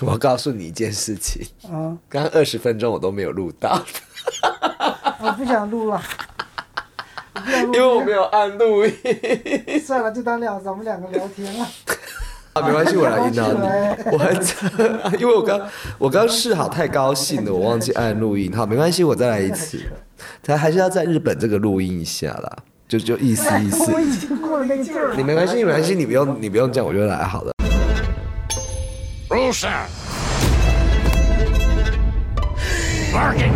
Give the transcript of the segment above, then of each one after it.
我告诉你一件事情，啊，刚刚二十分钟我都没有录到，我不想录了，我 不想录因为我没有按录音。算了，就当两咱们两个聊天了。啊，没关系，我来引导你。我很，因为我刚我刚试好，太高兴了，我忘记按录音。好，没关系，我再来一次。他还是要在日本这个录音一下啦，就就意思意思。我已经过了那个劲儿。你没关系，没关系，你不用你不用这样，我就来好了。Roll sound. Marking.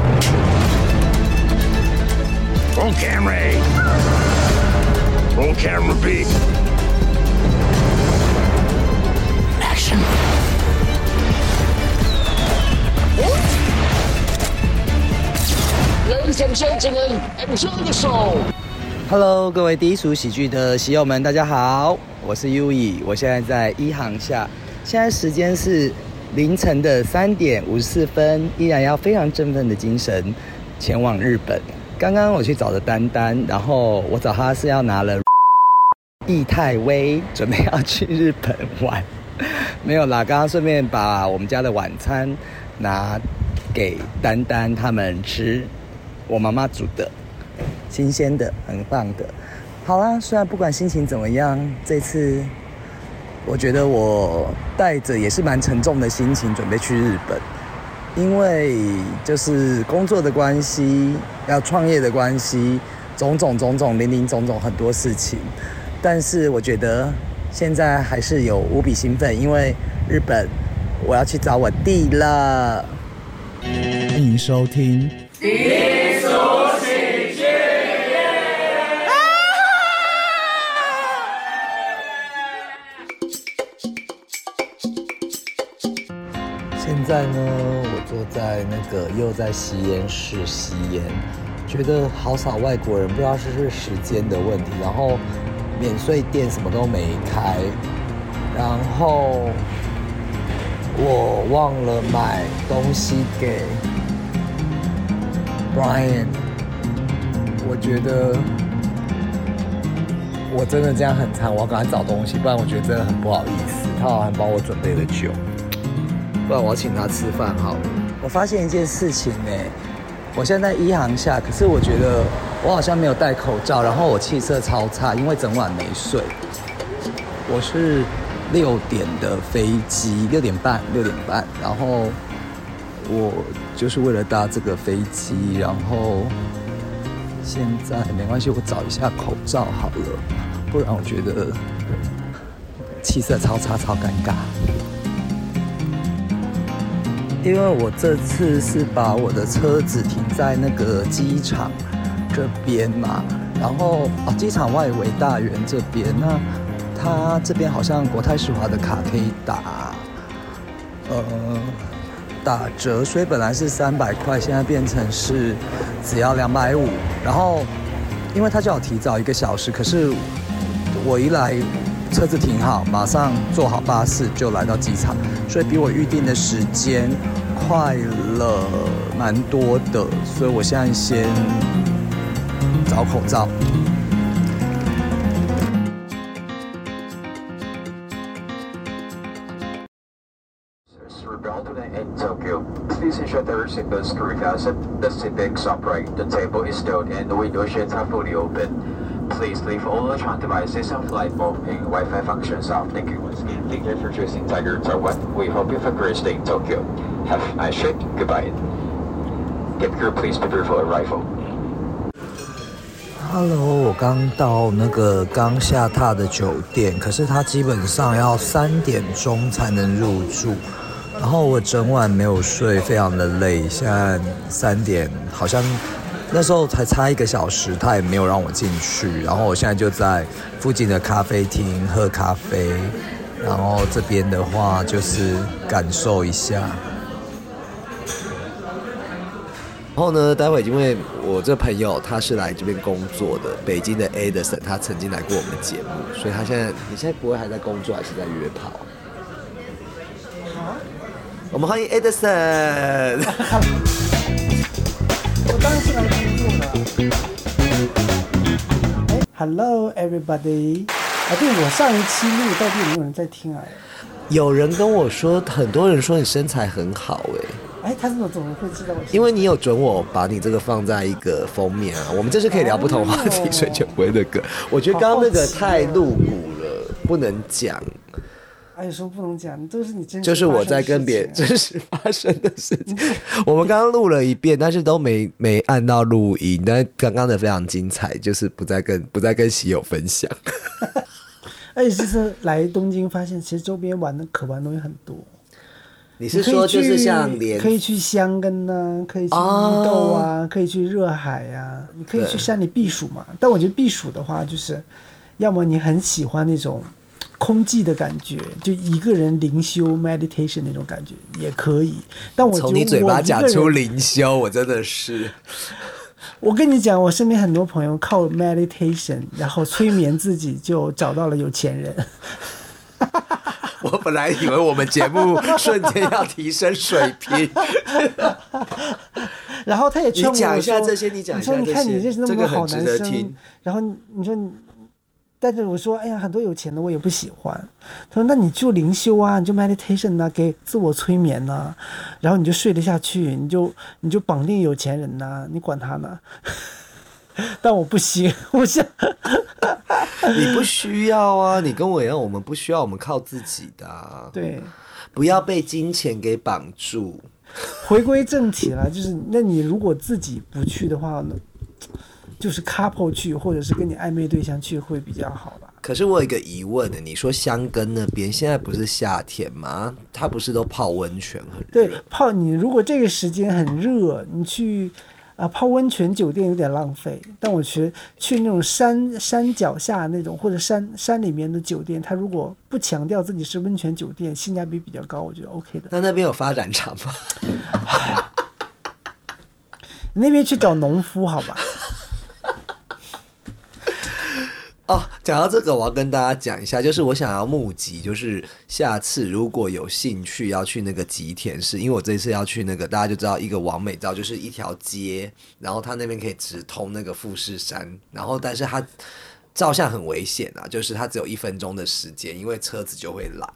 Roll camera A. Roll camera B. Action. Ladies and gentlemen, enjoy the show. Hello，各位低俗喜剧的喜友们，大家好，我是 U E，我现在在一航下，现在时间是凌晨的三点五十四分，依然要非常振奋的精神前往日本。刚刚我去找了丹丹，然后我找他是要拿了 易泰威，准备要去日本玩。没有啦，刚刚顺便把我们家的晚餐拿给丹丹他们吃，我妈妈煮的。新鲜的，很棒的。好啦，虽然不管心情怎么样，这次我觉得我带着也是蛮沉重的心情准备去日本，因为就是工作的关系，要创业的关系，种种种种零零总总很多事情。但是我觉得现在还是有无比兴奋，因为日本我要去找我弟了。欢迎收听。在呢，我坐在那个又在吸烟室吸烟，觉得好少外国人，不知道是不是时间的问题，然后免税店什么都没开，然后我忘了买东西给 Brian，我觉得我真的这样很惨，我要赶快找东西，不然我觉得真的很不好意思。他好像帮我准备了酒。不然我要请他吃饭好了。我发现一件事情呢、我现在在一航下，可是我觉得我好像没有戴口罩，然后我气色超差，因为整晚没睡。我是六点的飞机，六点半，六点半，然后我就是为了搭这个飞机，然后现在没关系，我找一下口罩好了，不然我觉得气色超差，超尴尬。因为我这次是把我的车子停在那个机场这边嘛，然后哦，机场外围大园这边，那它这边好像国泰世华的卡可以打，呃，打折，所以本来是三百块，现在变成是只要两百五，然后因为他叫我提早一个小时，可是我一来车子停好，马上坐好巴士就来到机场，所以比我预定的时间快了蛮多的，所以我现在先找口罩。Please leave all electronic devices on flight mode and Wi-Fi functions off. Thank you once again. Thank you for choosing Tiger Taiwan. We hope you have a great stay in Tokyo. Have a nice trip. Goodbye. Get crew, please prepare for arrival. Hello，我刚到那个刚下榻的酒店，可是它基本上要三点钟才能入住，然后我整晚没有睡，非常的累。现在三点，好像那时候才差一个小时，他也没有让我进去。然后我现在就在附近的咖啡厅喝咖啡，然后这边的话就是感受一下。然后呢，待会因为我这朋友他是来这边工作的，北京的 Edison，他曾经来过我们的节目，所以他现在你现在不会还在工作，还是在约炮？好我们欢迎 Edison。我当然是来工作的。哎，Hello everybody！啊，对我上一期录到底有没有人在听啊？有人跟我说，很多人说你身材很好哎、哎，他怎么怎么会知道我？因为你有准我把你这个放在一个封面啊，我们这是可以聊不同话题，哦所以就不会那个。我觉得刚刚那个太露骨了，不能讲。哎，有时候不能讲，都是你真实就是我在跟别人真实发生的事情。我们刚刚录了一遍，但是都没没按到录音，但刚刚的非常精彩，就是不再跟不再跟喜友分享。的事情。而且这次来东京，发现其实周边玩的可玩的东西很多。你是说就是像连可以去香根呐、可以去伊哦豆啊，可以去热海呀、你可以去山里避暑嘛。但我觉得避暑的话，就是要么你很喜欢那种空寂的感觉，就一个人灵修 meditation 那种感觉也可以。但我觉得从你嘴巴讲出人灵修，我真的是 我跟你讲，我身边很多朋友靠 meditation，然后催眠自己就找到了有钱人。我本来以为我们节目瞬间要提升水平，然后他也劝我你讲一下说这些你讲一下这些看你认识那么多好男生然后你你说你，但是我说哎呀，很多有钱的我也不喜欢。他说那你就灵修啊，你就 meditation 呐、给自我催眠呐、然后你就睡得下去，你就你就绑定有钱人呐、你管他呢。但我不行，我想 你不需要啊，你跟我一样，我们不需要，我们靠自己的、啊，对。不要被金钱给绑住。回归正题了，就是那你如果自己不去的话呢，就是 couple 去，或者是跟你暧昧对象去会比较好吧？可是我有一个疑问呢，你说香根那边现在不是夏天吗？它不是都泡温泉很热？对，泡你如果这个时间很热，你去啊、泡温泉酒店有点浪费，但我觉得去那种山山脚下那种或者山山里面的酒店，它如果不强调自己是温泉酒店，性价比比较高，我觉得 OK 的。那那边有发展场吗？你那边去找农夫好吧？哦，讲到这个，我要跟大家讲一下，就是我想要募集，就是下次如果有兴趣要去那个吉田市，因为我这次要去那个，大家就知道一个完美照，就是一条街，然后它那边可以直通那个富士山，然后但是它照相很危险啊，就是它只有一分钟的时间，因为车子就会来，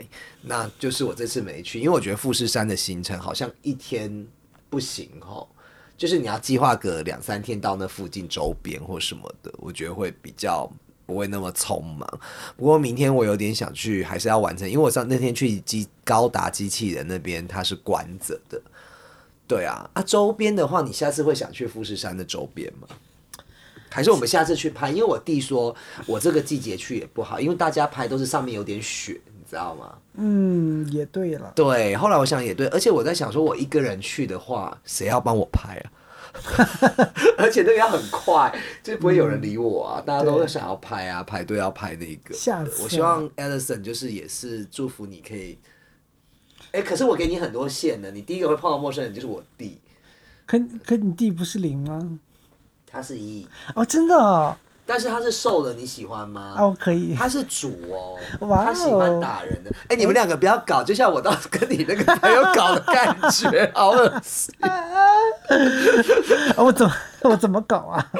那就是我这次没去，因为我觉得富士山的行程好像一天不行哦。就是你要计划个两三天到那附近周边或什么的，我觉得会比较不会那么匆忙。不过明天我有点想去，还是要完成，因为我上那天去机高达机器人那边它是关着的。对啊，啊周边的话，你下次会想去富士山的周边吗？还是我们下次去拍？因为我弟说我这个季节去也不好，因为大家拍都是上面有点雪，你知道吗？嗯，也对了。对，后来我想也对，而且我在想说，我一个人去的话，谁要帮我拍啊？而且那个要很快，就不会有人理我啊！大家都会想要拍啊，排队要拍那个。下次啊我希望 Alison 就是也是祝福你可以。哎、可是我给你很多线呢，你第一个会碰到陌生人就是我弟，可可你弟不是零吗？他是一，哦，真的哦，但是他是瘦的，你喜欢吗？哦可以。他是主哦，哇哦他喜欢打人的。哎、你们两个不要搞，就像我当时跟你那个朋友搞的感觉，好恶心。哦 我怎么我怎么搞啊？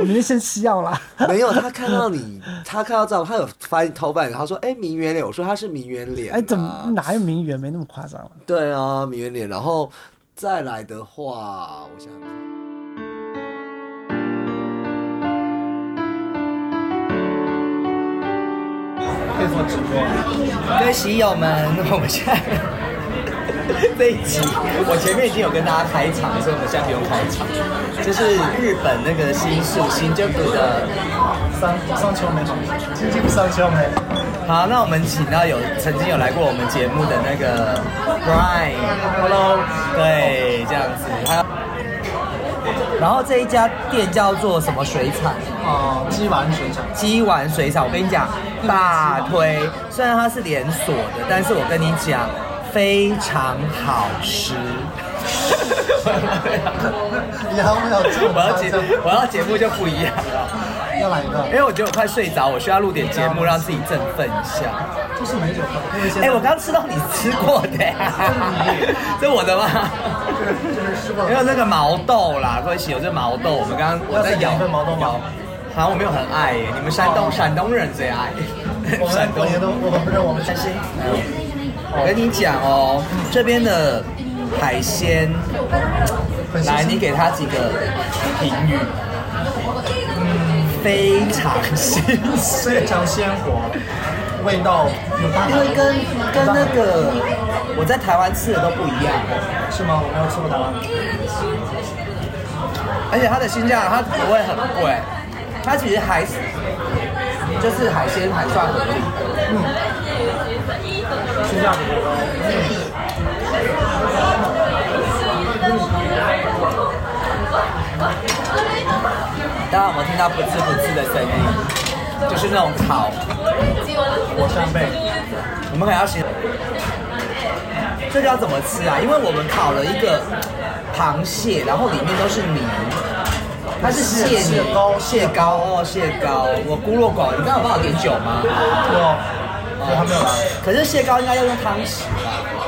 我明天先吃药啦。没有，他看到你，他看到照，他有发现偷翻，他说：“哎、名媛脸。”我说他是名媛脸、啊。哎，怎么哪有名媛没那么夸张了？对啊，名媛脸。然后再来的话，我想想看。各位喜友们，我们现在这一集，我前面已经有跟大家开场，所以我们现在不用开场。就是日本那个新宿新宿的上上秋梅，今天上秋梅。好，那我们请到有曾经有来过我们节目的那个 Brian，Hello，对，这样子，还有，然后这一家店叫做什么水产？哦，鸡丸水产。鸡丸水产，我跟你讲，大推。虽然它是连锁的，但是我跟你讲，非常好吃。以后没有这我要节我要节目就不一样了，要来一个因，为我觉得我快睡着，我需要录点节目让自己振奋一下。这是哪种？哎、我刚吃到你吃过的、这是我 的吗？没有那个毛豆啦，各位喜友，这毛豆，我们刚刚我在咬咬一份毛豆吗好像我没有很爱耶，你们山东山东人最爱，我们山东我也都我们不是我们山西。我跟你讲哦，这边的海鲜，来，你给他几个评语。非常新鲜，非常鲜活，味道有因为跟跟那个我在台湾吃的都不一样，是吗？我没有吃过台湾。而且它的新价它不会很贵，它其实还是就是海鲜还算合理的。性价比很高。大家有没有听到不吱不吱的声音？就是那种烤火山贝，我们可能要形这个要怎么吃啊？因为我们烤了一个螃蟹，然后里面都是泥，它是蟹膏蟹膏哦，蟹膏。我孤陋寡闻，你刚刚有帮我点酒吗？我我还没有来。可是蟹膏应该要用汤匙吧？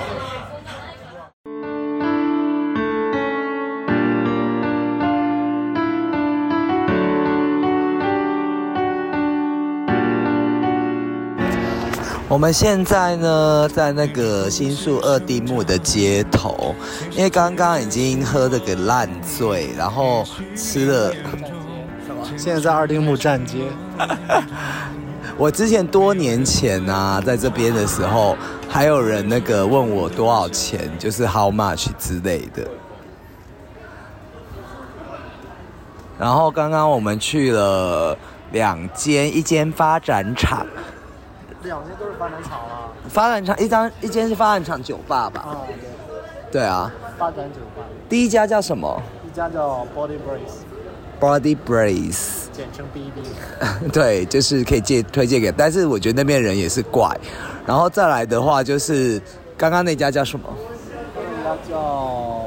我们现在呢，在那个新宿二丁目的街头，因为刚刚已经喝了个烂醉，然后吃了。现在在二丁目站街，我之前多年前啊，在这边的时候，还有人那个问我多少钱，就是 how much 之类的。然后刚刚我们去了两间，一间发展厂，两间都是发展厂啊。发展厂一张一间是发展厂酒吧吧？啊，对，对啊，发展酒吧，第一家叫什么一家叫 Body Brace，？Body Brace。简称 BB。对，就是可以借推荐给，但是我觉得那边人也是怪。然后再来的话，就是刚刚那家叫什么？那家叫，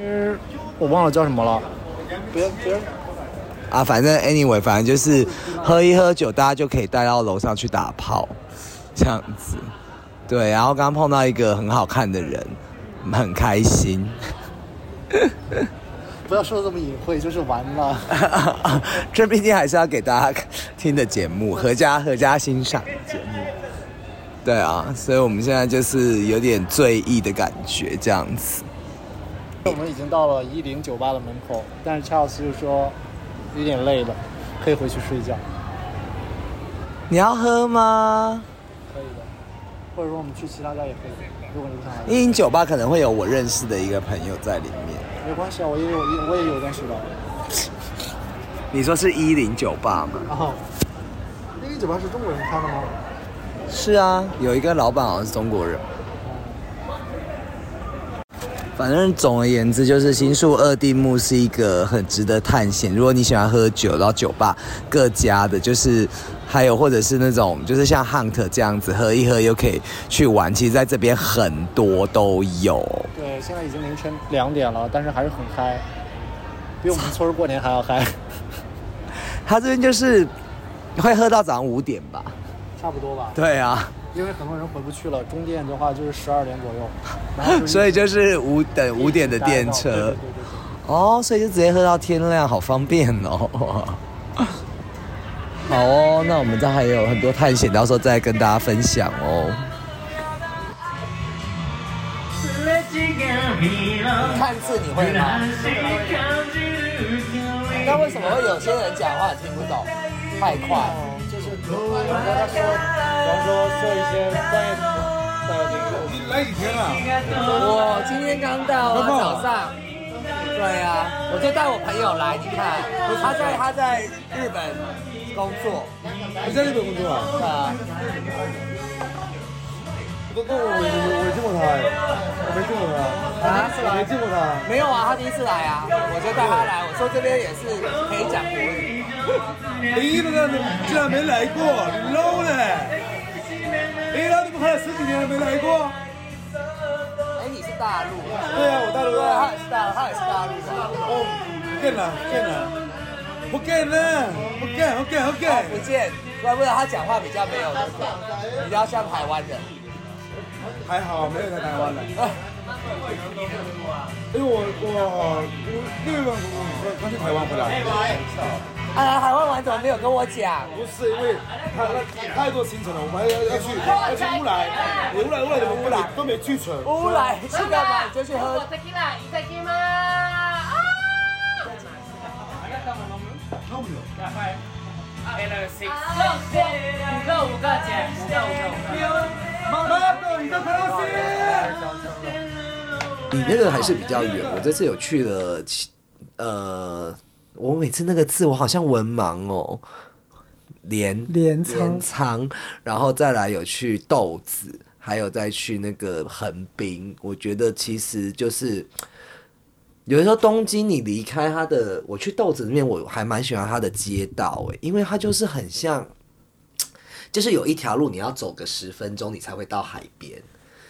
嗯，我忘了叫什么了。别别，啊，反正 anyway，反正就是喝一喝酒，大家就可以带到楼上去打炮，这样子。对，然后刚刚碰到一个很好看的人，很开心。不要说的这么隐晦，就是完了。这毕竟还是要给大家听的节目，合家合家欣赏的节目。对啊，所以我们现在就是有点醉意的感觉，这样子。我们已经到了一零酒吧的门口，但是 Charles 就说有点累了，可以回去睡觉。你要喝吗？可以的，或者说我们去其他家也可以。如果你不想来，一零酒吧可能会有我认识的一个朋友在里面。没关系啊，我也有我也有认识的。你说是一零酒吧吗？然后，那个酒吧是中国人开的吗？是啊，有一个老板好像是中国人。反正总而言之，就是新宿二丁目是一个很值得探险。如果你喜欢喝酒，然后酒吧各家的，就是还有或者是那种就是像 Hunt 这样子喝一喝又可以去玩，其实在这边很多都有。对，现在已经凌晨两点了，但是还是很嗨，比我们村儿过年还要嗨。他这边就是会喝到早上五点吧？差不多吧。对啊，因为很多人回不去了，终点的话就是十二点左右，所以就是五等五点的电车。对对对对哦，所以就直接喝到天亮，好方便哦。好哦，那我们这还有很多探险，到时候再跟大家分享哦。看字你会吗？那为什么会有些人讲话听不懂，太快？就是人家他说，比方说说一些专业的领域，来几天了？我今天刚到啊，早上。对啊，我就带我朋友来，你看，他在他在日本工作，你在日本工作啊？啊，我我我我没见过他哎，我没没见过他。没有啊，他第一次来啊，我就带他来，我说这边也是可以讲国语。你那个竟然没来过，你 low 嘞！哎，那你们还有十几年了没来过？哎，你是大陆？对啊，我大陆啊，他。也是大陆，他也是大陆的。哦，不见了，不见了，不见了，不见，不见，不哦见。不见，怪不得他讲话比较没有那个，比较像台湾人。还好没有在台湾了。因为我我我六月份我我刚去台湾回来，啊，来台湾玩怎么没有跟我讲？不是因为他他太多行程了，我们还要要去要去乌来，乌来乌来的乌来都没去成。乌来去干嘛？你就去喝。妈妈，你的克劳斯。你那个还是比较远，我这次有去了，呃，我每次那个字我好像文盲哦，镰镰仓然后再来有去豆子，还有再去那个横滨，我觉得其实就是。有的时候东京，你离开它的，我去豆子那边，我还蛮喜欢它的街道诶，因为它就是很像，就是有一条路你要走个十分钟，你才会到海边。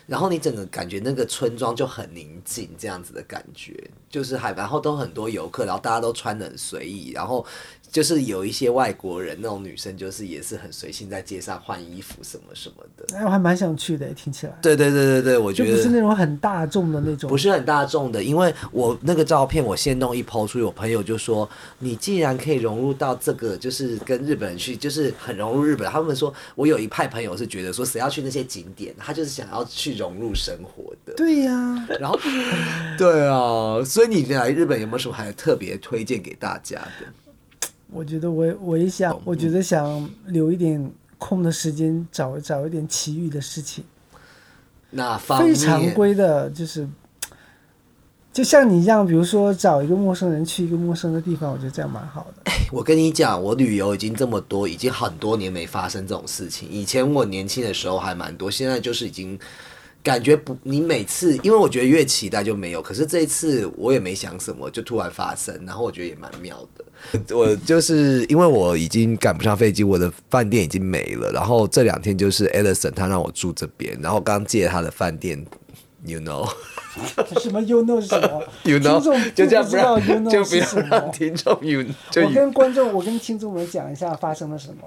然后你整个感觉那个村庄就很宁静，这样子的感觉，就是还，然后都很多游客，然后大家都穿的很随意，然后就是有一些外国人那种女生，就是也是很随性在街上换衣服什么什么的。哎，我还蛮想去的，听起来。对对对对对，我觉得不是那种很大众的那种。不是很大众的，因为我那个照片我先弄一抛出去，我朋友就说你既然可以融入到这个，就是跟日本人去，就是很融入日本。他们说我有一派朋友是觉得说谁要去那些景点，他就是想要去融入生活的。对呀、然后，对啊，所以你来日本有没有什么还特别推荐给大家的？我觉得我我也想，我觉得想留一点空的时间，找找一点其余的事情。那非常规的，就是就像你一样，比如说找一个陌生人去一个陌生的地方，我觉得这样蛮好的。我跟你讲，我旅游已经这么多，已经很多年没发生这种事情。以前我年轻的时候还蛮多，现在就是已经感觉不，你每次因为我觉得越期待就没有，可是这一次我也没想什么，就突然发生，然后我觉得也蛮妙的。我就是因为我已经赶不上飞机，我的饭店已经没了，然后这两天就是 Edison 他让我住这边，然后刚借他的饭店，you know。什么 you know 是什么 you know，听众就这样不不知道 you know 就不要是什么让听众 you 就我跟观众，我跟听众们讲一下发生了什么。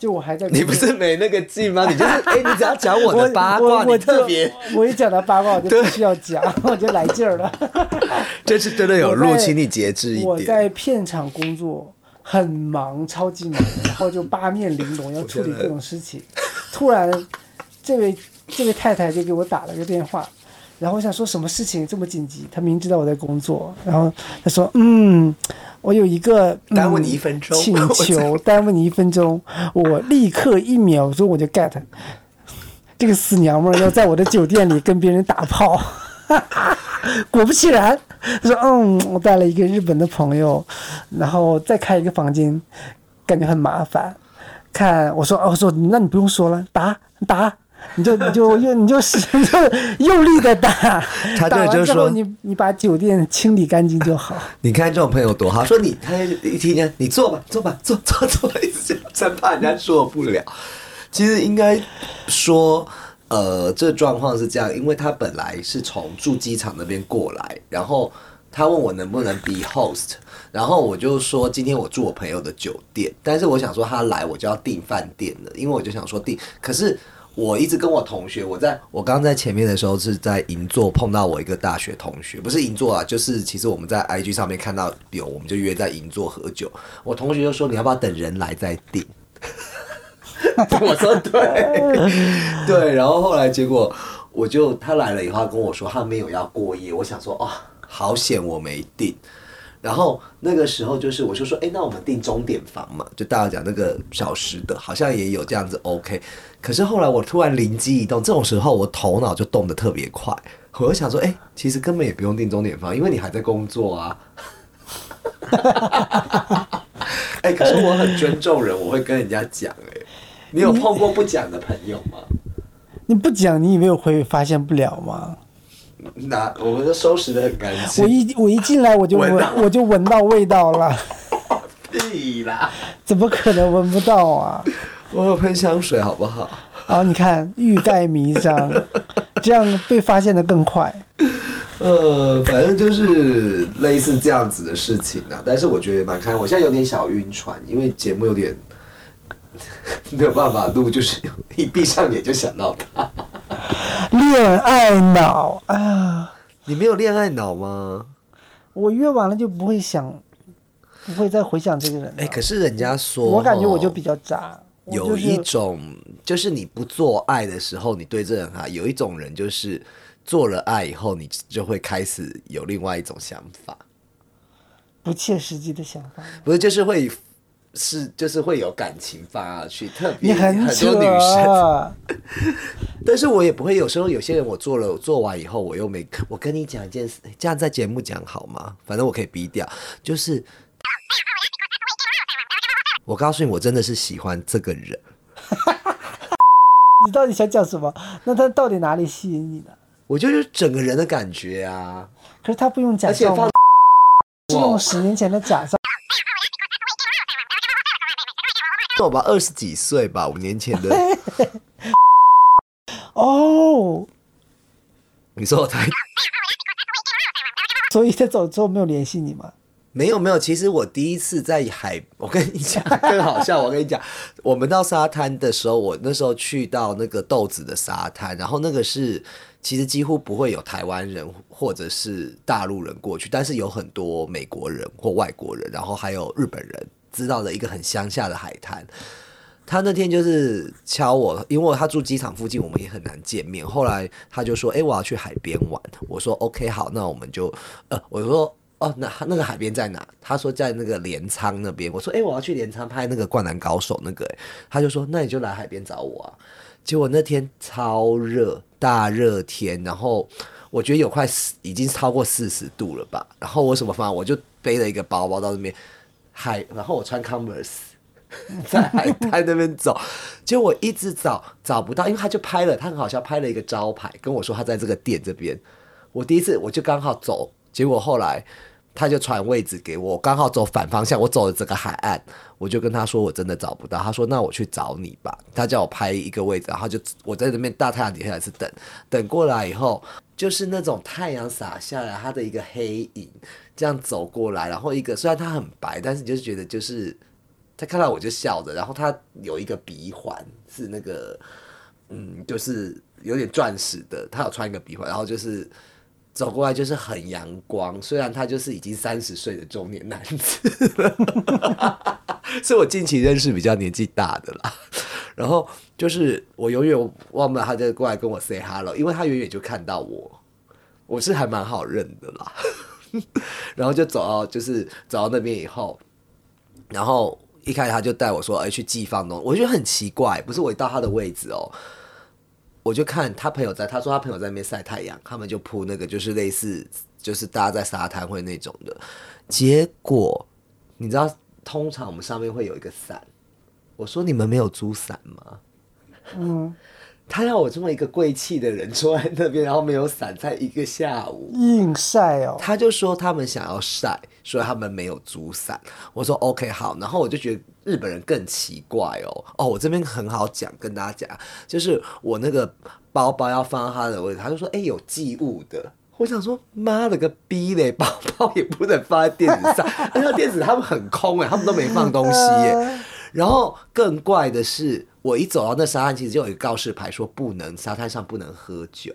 就我还在，你不是没那个劲吗？你就是 哎、你只要讲我的八卦，你我我特别，就我一讲到八卦，我就必须要讲，我就来劲儿了。这次真的有我在录，请你节制一点我。在片场工作，很忙，超级忙，然后就八面玲珑，要处理各种事情。突然，这位这位太太就给我打了个电话，然后我想说什么事情这么紧急？他明知道我在工作，然后他说：“嗯，我有一个、嗯、耽误你一分钟请求，耽误你一分钟，我立刻一秒钟我就 get。”这个死娘们儿要在我的酒店里跟别人打炮，果不其然，他说：“嗯，我带了一个日本的朋友，然后再开一个房间，感觉很麻烦。看我说，哦，我说那你不用说了，打打，你就你就用你就使你就用力的打，他就说你你把酒店清理干净就好。你看这种朋友多好，说你他一听见你坐吧，坐吧，坐坐坐，一直真怕人家受不了。其实应该说，呃，这状况是这样，因为他本来是从住机场那边过来，然后他问我能不能 be host，然后我就说今天我住我朋友的酒店，但是我想说他来我就要订饭店了，因为我就想说订，可是。我一直跟我同学，我在我刚刚在前面的时候是在银座碰到我一个大学同学，不是银座啊，就是其实我们在 IG 上面看到有，我们就约在银座喝酒。我同学就说你要不要等人来再订？我说对 对，然后后来结果我就他来了以后，他跟我说他没有要过夜，我想说哦，好险我没订。然后那个时候就是我就说，哎，那我们订钟点房嘛，就大家讲那个小时的，好像也有这样子 OK。可是后来我突然灵机一动，这种时候我头脑就动得特别快，我就想说，哎，其实根本也不用订钟点房，因为你还在工作啊。哎，可是我很尊重人，我会跟人家讲。哎，你有碰过不讲的朋友吗？你不讲，你以为我会发现不了吗？那我们都收拾的很干净。我一我一进来我就闻我就闻到味道了，屁啦！怎么可能闻不到啊？我有喷香水，好不好？然后你看欲盖弥彰，这样被发现的更快。呃，反正就是类似这样子的事情啊。但是我觉得蛮开心，我现在有点小晕船，因为节目有点 没有办法录，就是一闭上眼就想到他。恋爱脑啊，你没有恋爱脑吗？我约完了就不会想，不会再回想这个人了。哎、可是人家说，我感觉我就哦比较渣。有一种，就是你不做爱的时候，你对这人哈，有一种人就是做了爱以后，你就会开始有另外一种想法，不切实际的想法。不是就是会是就是会有感情放下去，特你别很扯多女生，啊，但是我也不会，有时候有些人我做了做完以后，我又没，我跟你讲一件事，这样在节目讲好吗？反正我可以逼掉，就是。我告诉你，我真的是喜欢这个人。你到底想讲什么？那他到底哪里吸引你呢？我就是整个人的感觉啊，可是他不用假照吗？是用十年前的假照。我吧，二十几岁吧，五年前的。哦，你说我太所以他走之后没有联系你吗？没有没有，其实我第一次在海，我跟你讲更好笑。我跟你讲，我们到沙滩的时候，我那时候去到那个豆子的沙滩，然后那个是其实几乎不会有台湾人或者是大陆人过去，但是有很多美国人或外国人，然后还有日本人，知道的一个很乡下的海滩。他那天就是敲我，因为他住机场附近，我们也很难见面。后来他就说：“哎、我要去海边玩。”我说：“OK，好，那我们就……呃，我说哦，那那个海边在哪？”他说在那个镰仓那边。我说：“哎、我要去镰仓拍那个《灌篮高手》那个。”，他就说：“那你就来海边找我啊。”结果那天超热，大热天，然后我觉得有快四，已经超过四十度了吧。然后我什么方法？我就背了一个包包到那边海，然后我穿 Converse。在海滩那边走，结果我一直找找不到，因为他就拍了，他很好笑，拍了一个招牌，跟我说他在这个店这边。我第一次我就刚好走，结果后来他就传位置给我，刚好走反方向，我走了整个海岸，我就跟他说我真的找不到，他说那我去找你吧，他叫我拍一个位置，然后就我在那边大太阳底下也是等，等过来以后就是那种太阳洒下来，他的一个黑影这样走过来，然后一个虽然他很白，但是你就是觉得就是。他看到我就笑着，然后他有一个鼻环是那个，嗯，就是有点钻石的，他有穿一个鼻环，然后就是走过来就是很阳光，虽然他就是已经三十岁的中年男子了，是我近期认识比较年纪大的啦。然后就是我永远忘不了他就过来跟我 say hello，因为他远远就看到我，我是还蛮好认的啦。然后就走到就是走到那边以后，然后一开始他就带我说，哎、去寄放东西，我觉得很奇怪，不是我一到他的位置哦，我就看他朋友在，他说他朋友在那边晒太阳，他们就铺那个就是类似就是大家在沙滩会那种的，结果你知道，通常我们上面会有一个伞，我说你们没有租伞吗？嗯，他让我这么一个贵气的人坐在那边，然后没有伞，在一个下午，硬晒哦。他就说他们想要晒，所以他们没有租伞。我说 OK 好，然后我就觉得日本人更奇怪哦。哦，我这边很好讲，跟大家讲，就是我那个包包要放到他的位置，他就说哎、有寄物的。我想说妈了个逼嘞，包包也不能放在垫子上，而且垫子他们很空哎，他们都没放东西耶。然后更怪的是，我一走到那沙滩，其实就有一个告示牌说不能沙滩上不能喝酒。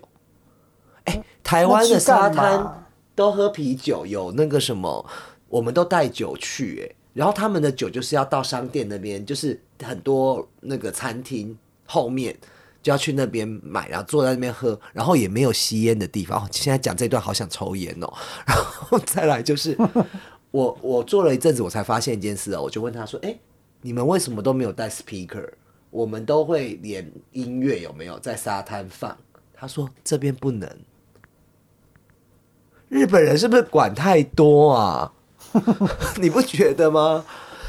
哎，台湾的沙滩都喝啤酒，有那个什么，我们都带酒去，哎，然后他们的酒就是要到商店那边，就是很多那个餐厅后面就要去那边买，然后坐在那边喝，然后也没有吸烟的地方。哦现在讲这段好想抽烟哦，然后再来就是我我做了一阵子，我才发现一件事哦，我就问他说，哎，你们为什么都没有带 speaker？我们都会连音乐有没有在沙滩放？他说这边不能。日本人是不是管太多啊？你不觉得吗？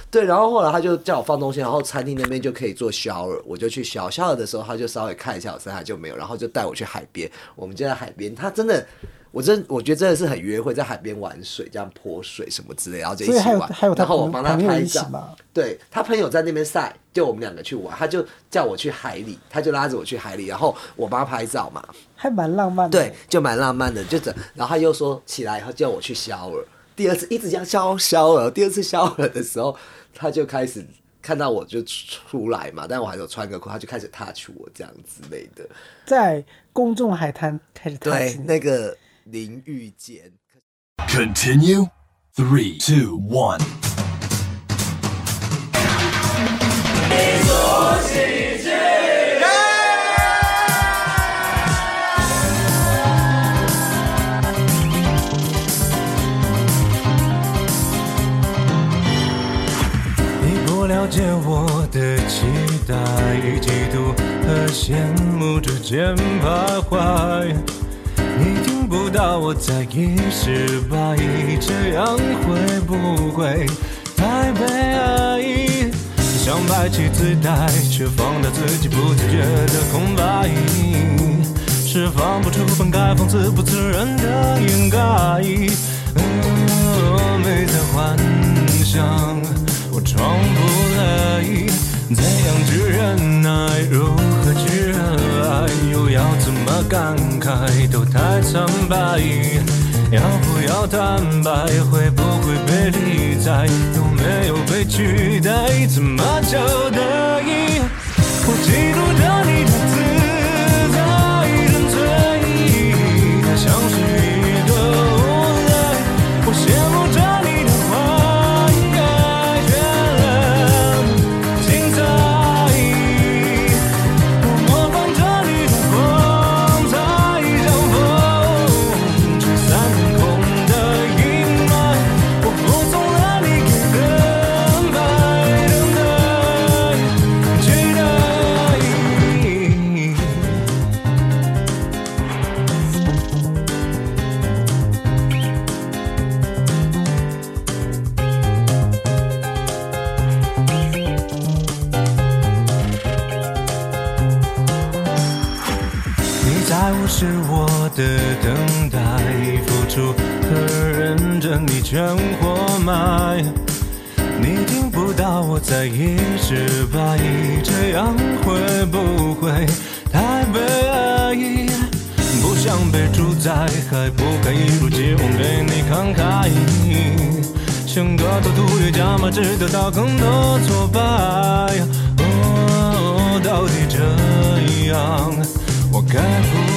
对，然后后来他就叫我放东西，然后餐厅那边就可以做 shower，我就去 shower。shower 的时候，他就稍微看一下我身材就没有，然后就带我去海边。我们就在海边，他真的，我真我觉得真的是很约会，在海边玩水，这样泼水什么之类，然后就一所以还有起玩。还有他朋然后我帮他拍照。对他朋友在那边晒，就我们两个去玩，他就叫我去海里，他就拉着我去海里，然后我帮他拍照嘛。还蛮浪漫的。对，就蛮浪漫的，就整，然后他又说起来以后叫我去 shower，第二次一直这样消 shower，第二次 shower 的时候，他就开始看到我就出来嘛，但我还有穿个裤，他就开始 touch 我这样之类的，在公众海滩开始踏对，那个淋浴间。Continue. Three, two, one. 羡慕之间徘徊，你听不到我在意失败，这样会不会太悲哀？想摆起姿态，却放大自己不自觉的空白，释放不出本该放肆不自然的掩盖。嗯，没在幻想，我装不来，怎样去忍耐，如何去热爱，又要怎么感慨，都太苍白。要不要坦白？会不会被理睬？有没有被取代？怎么叫得意？我嫉妒着你是我的等待，付出和认真你全活埋。你听不到我在意失败，这样会不会太悲哀？不想被主宰，还不该一如既往对你慷慨。像个赌徒越加码，只得到更多挫败。哦，到底这样，我该不